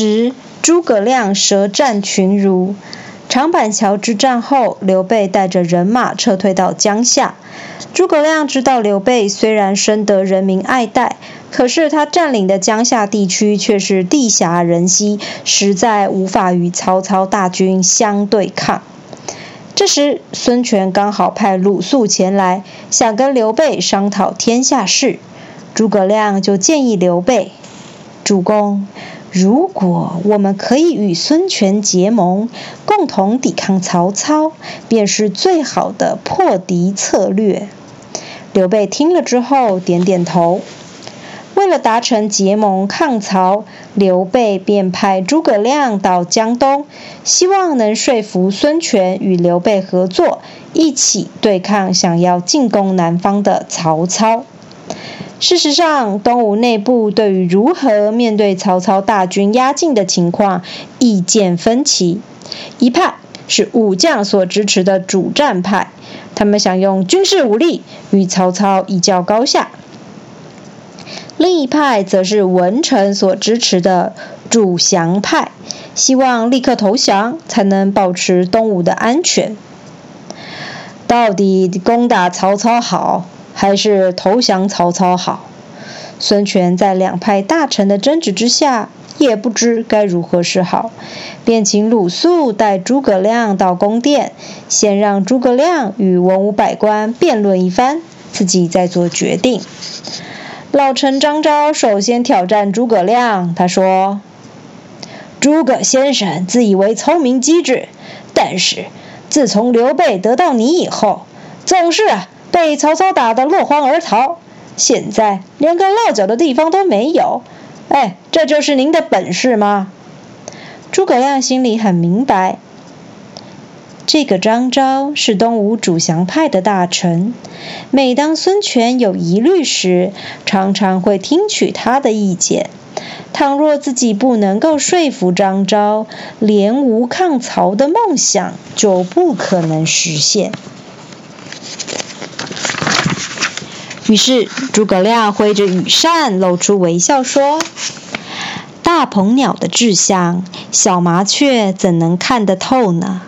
时，诸葛亮舌战群儒。长板桥之战后，刘备带着人马撤退到江夏。诸葛亮知道刘备虽然深得人民爱戴，可是他占领的江夏地区却是地狭人稀，实在无法与曹操大军相对抗。这时，孙权刚好派鲁肃前来，想跟刘备商讨天下事。诸葛亮就建议刘备：“主公。”如果我们可以与孙权结盟，共同抵抗曹操，便是最好的破敌策略。刘备听了之后点点头。为了达成结盟抗曹，刘备便派诸葛亮到江东，希望能说服孙权与刘备合作，一起对抗想要进攻南方的曹操。事实上，东吴内部对于如何面对曹操大军压境的情况意见分歧。一派是武将所支持的主战派，他们想用军事武力与曹操一较高下；另一派则是文臣所支持的主降派，希望立刻投降才能保持东吴的安全。到底攻打曹操好？还是投降曹操好。孙权在两派大臣的争执之下，也不知该如何是好，便请鲁肃带诸葛亮到宫殿，先让诸葛亮与文武百官辩论一番，自己再做决定。老臣张昭首先挑战诸葛亮，他说：“诸葛先生自以为聪明机智，但是自从刘备得到你以后，总是……”被曹操打得落荒而逃，现在连个落脚的地方都没有。哎，这就是您的本事吗？诸葛亮心里很明白，这个张昭是东吴主降派的大臣，每当孙权有疑虑时，常常会听取他的意见。倘若自己不能够说服张昭，联吴抗曹的梦想就不可能实现。于是，诸葛亮挥着羽扇，露出微笑说：“大鹏鸟的志向，小麻雀怎能看得透呢？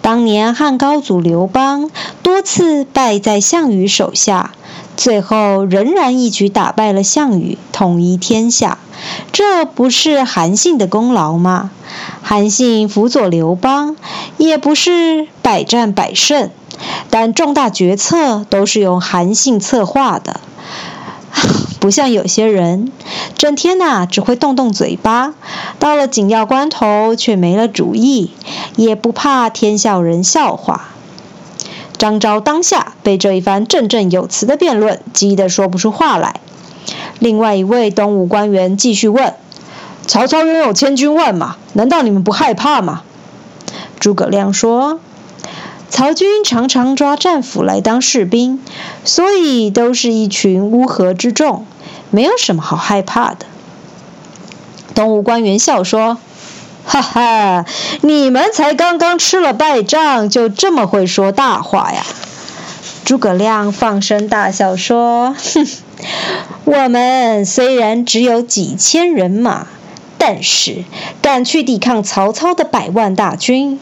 当年汉高祖刘邦多次败在项羽手下，最后仍然一举打败了项羽，统一天下，这不是韩信的功劳吗？韩信辅佐刘邦，也不是百战百胜。”但重大决策都是用韩信策划的，不像有些人，整天呐只会动动嘴巴，到了紧要关头却没了主意，也不怕天下人笑话。张昭当下被这一番振振有词的辩论激得说不出话来。另外一位东吴官员继续问：“曹操拥有千军万马，难道你们不害怕吗？”诸葛亮说。曹军常常抓战俘来当士兵，所以都是一群乌合之众，没有什么好害怕的。东吴官员笑说：“哈哈，你们才刚刚吃了败仗，就这么会说大话呀？”诸葛亮放声大笑说：“哼，我们虽然只有几千人马，但是敢去抵抗曹操的百万大军。”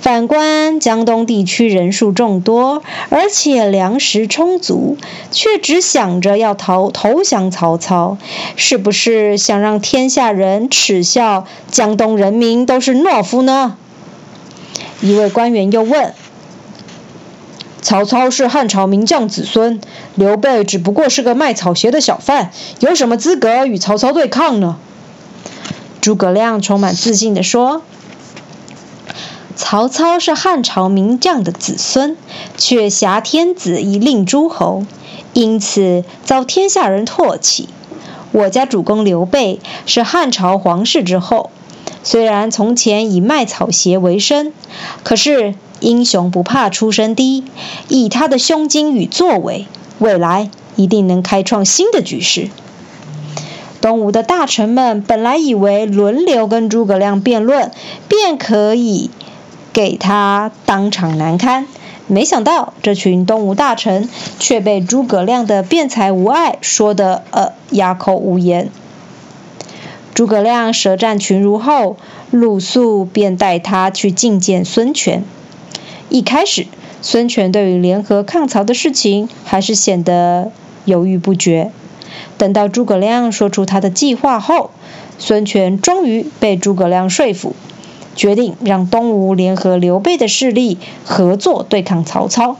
反观江东地区人数众多，而且粮食充足，却只想着要投投降曹操，是不是想让天下人耻笑江东人民都是懦夫呢？一位官员又问：“曹操是汉朝名将子孙，刘备只不过是个卖草鞋的小贩，有什么资格与曹操对抗呢？”诸葛亮充满自信地说。曹操是汉朝名将的子孙，却挟天子以令诸侯，因此遭天下人唾弃。我家主公刘备是汉朝皇室之后，虽然从前以卖草鞋为生，可是英雄不怕出身低，以他的胸襟与作为，未来一定能开创新的局势。东吴的大臣们本来以为轮流跟诸葛亮辩论，便可以。给他当场难堪，没想到这群东吴大臣却被诸葛亮的辩才无碍说得呃哑口无言。诸葛亮舌战群儒后，鲁肃便带他去觐见孙权。一开始，孙权对于联合抗曹的事情还是显得犹豫不决。等到诸葛亮说出他的计划后，孙权终于被诸葛亮说服，决定让东吴联合刘备的势力合作对抗曹操。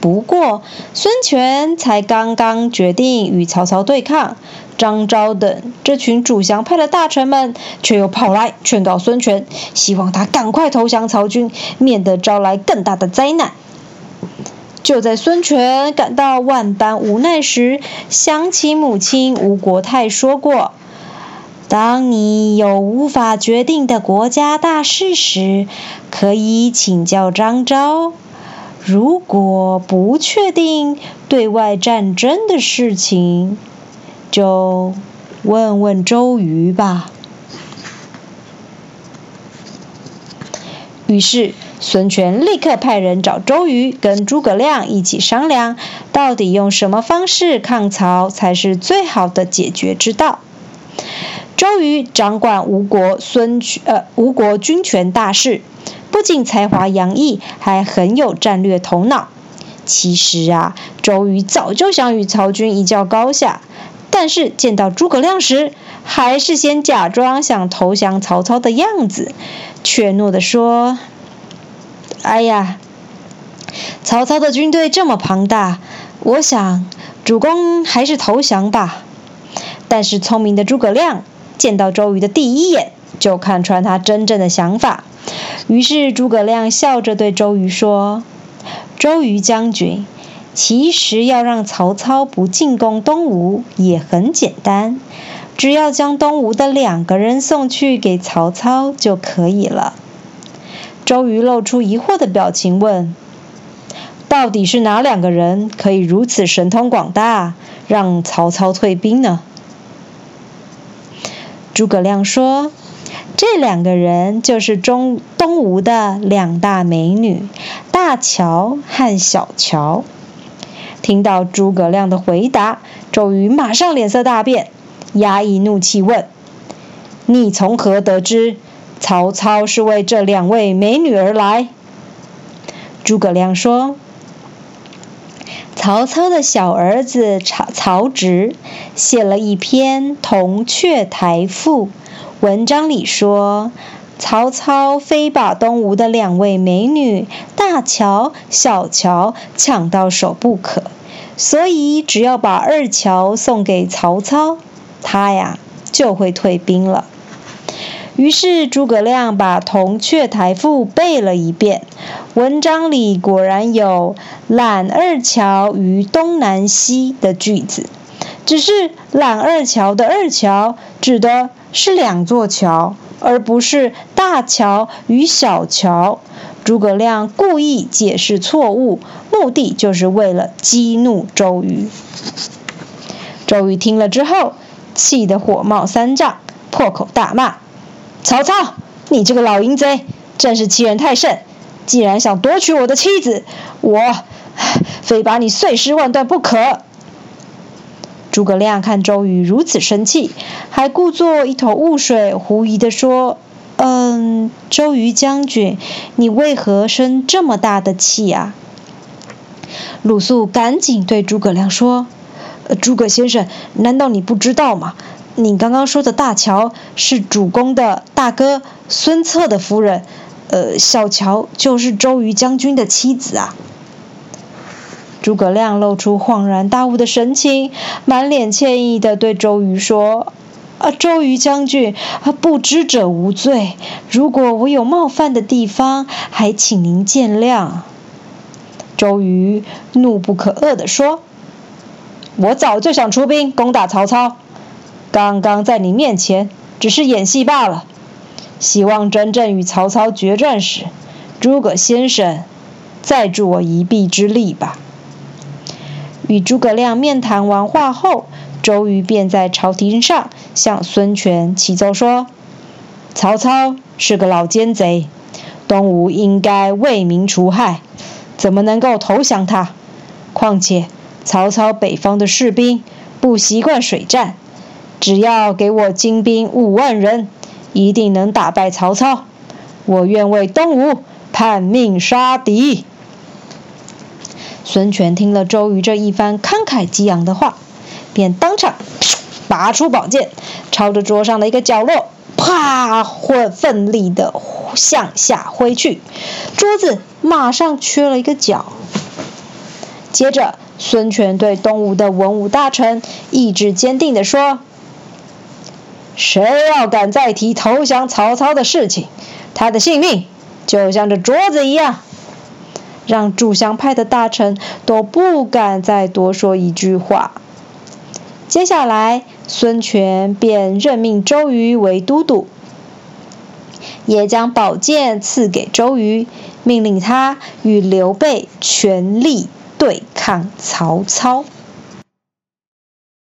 不过，孙权才刚刚决定与曹操对抗，张昭等这群主降派的大臣们却又跑来劝告孙权，希望他赶快投降曹军，免得招来更大的灾难。就在孙权感到万般无奈时，想起母亲吴国太说过：“当你有无法决定的国家大事时，可以请教张昭。”如果不确定对外战争的事情，就问问周瑜吧。于是，孙权立刻派人找周瑜，跟诸葛亮一起商量，到底用什么方式抗曹才是最好的解决之道。周瑜掌管吴国孙权呃吴国军权大事。不仅才华洋溢，还很有战略头脑。其实啊，周瑜早就想与曹军一较高下，但是见到诸葛亮时，还是先假装想投降曹操的样子，怯懦地说：“哎呀，曹操的军队这么庞大，我想主公还是投降吧。”但是聪明的诸葛亮见到周瑜的第一眼，就看穿他真正的想法。于是诸葛亮笑着对周瑜说：“周瑜将军，其实要让曹操不进攻东吴也很简单，只要将东吴的两个人送去给曹操就可以了。”周瑜露出疑惑的表情问：“到底是哪两个人可以如此神通广大，让曹操退兵呢？”诸葛亮说。这两个人就是中东吴的两大美女，大乔和小乔。听到诸葛亮的回答，周瑜马上脸色大变，压抑怒气问：“你从何得知曹操是为这两位美女而来？”诸葛亮说：“曹操的小儿子曹曹植写了一篇《铜雀台赋》。”文章里说，曹操非把东吴的两位美女大乔、小乔抢到手不可，所以只要把二乔送给曹操，他呀就会退兵了。于是诸葛亮把《铜雀台赋》背了一遍，文章里果然有“揽二乔于东南西”的句子，只是“揽二乔”的二乔指的。是两座桥，而不是大桥与小桥。诸葛亮故意解释错误，目的就是为了激怒周瑜。周瑜听了之后，气得火冒三丈，破口大骂：“曹操，你这个老淫贼，真是欺人太甚！既然想夺取我的妻子，我非把你碎尸万段不可！”诸葛亮看周瑜如此生气，还故作一头雾水，狐疑地说：“嗯，周瑜将军，你为何生这么大的气啊？”鲁肃赶紧对诸葛亮说：“诸葛先生，难道你不知道吗？你刚刚说的大乔是主公的大哥孙策的夫人，呃，小乔就是周瑜将军的妻子啊。”诸葛亮露出恍然大悟的神情，满脸歉意地对周瑜说：“啊，周瑜将军，啊不知者无罪。如果我有冒犯的地方，还请您见谅。”周瑜怒不可遏地说：“我早就想出兵攻打曹操，刚刚在你面前只是演戏罢了。希望真正与曹操决战时，诸葛先生再助我一臂之力吧。”与诸葛亮面谈完话后，周瑜便在朝廷上向孙权启奏说：“曹操是个老奸贼，东吴应该为民除害，怎么能够投降他？况且曹操北方的士兵不习惯水战，只要给我精兵五万人，一定能打败曹操。我愿为东吴叛命杀敌。”孙权听了周瑜这一番慷慨激昂的话，便当场拔出宝剑，朝着桌上的一个角落，啪，或奋力的向下挥去，桌子马上缺了一个角。接着，孙权对东吴的文武大臣意志坚定地说：“谁要敢再提投降曹操的事情，他的性命就像这桌子一样。”让主降派的大臣都不敢再多说一句话。接下来，孙权便任命周瑜为都督，也将宝剑赐给周瑜，命令他与刘备全力对抗曹操。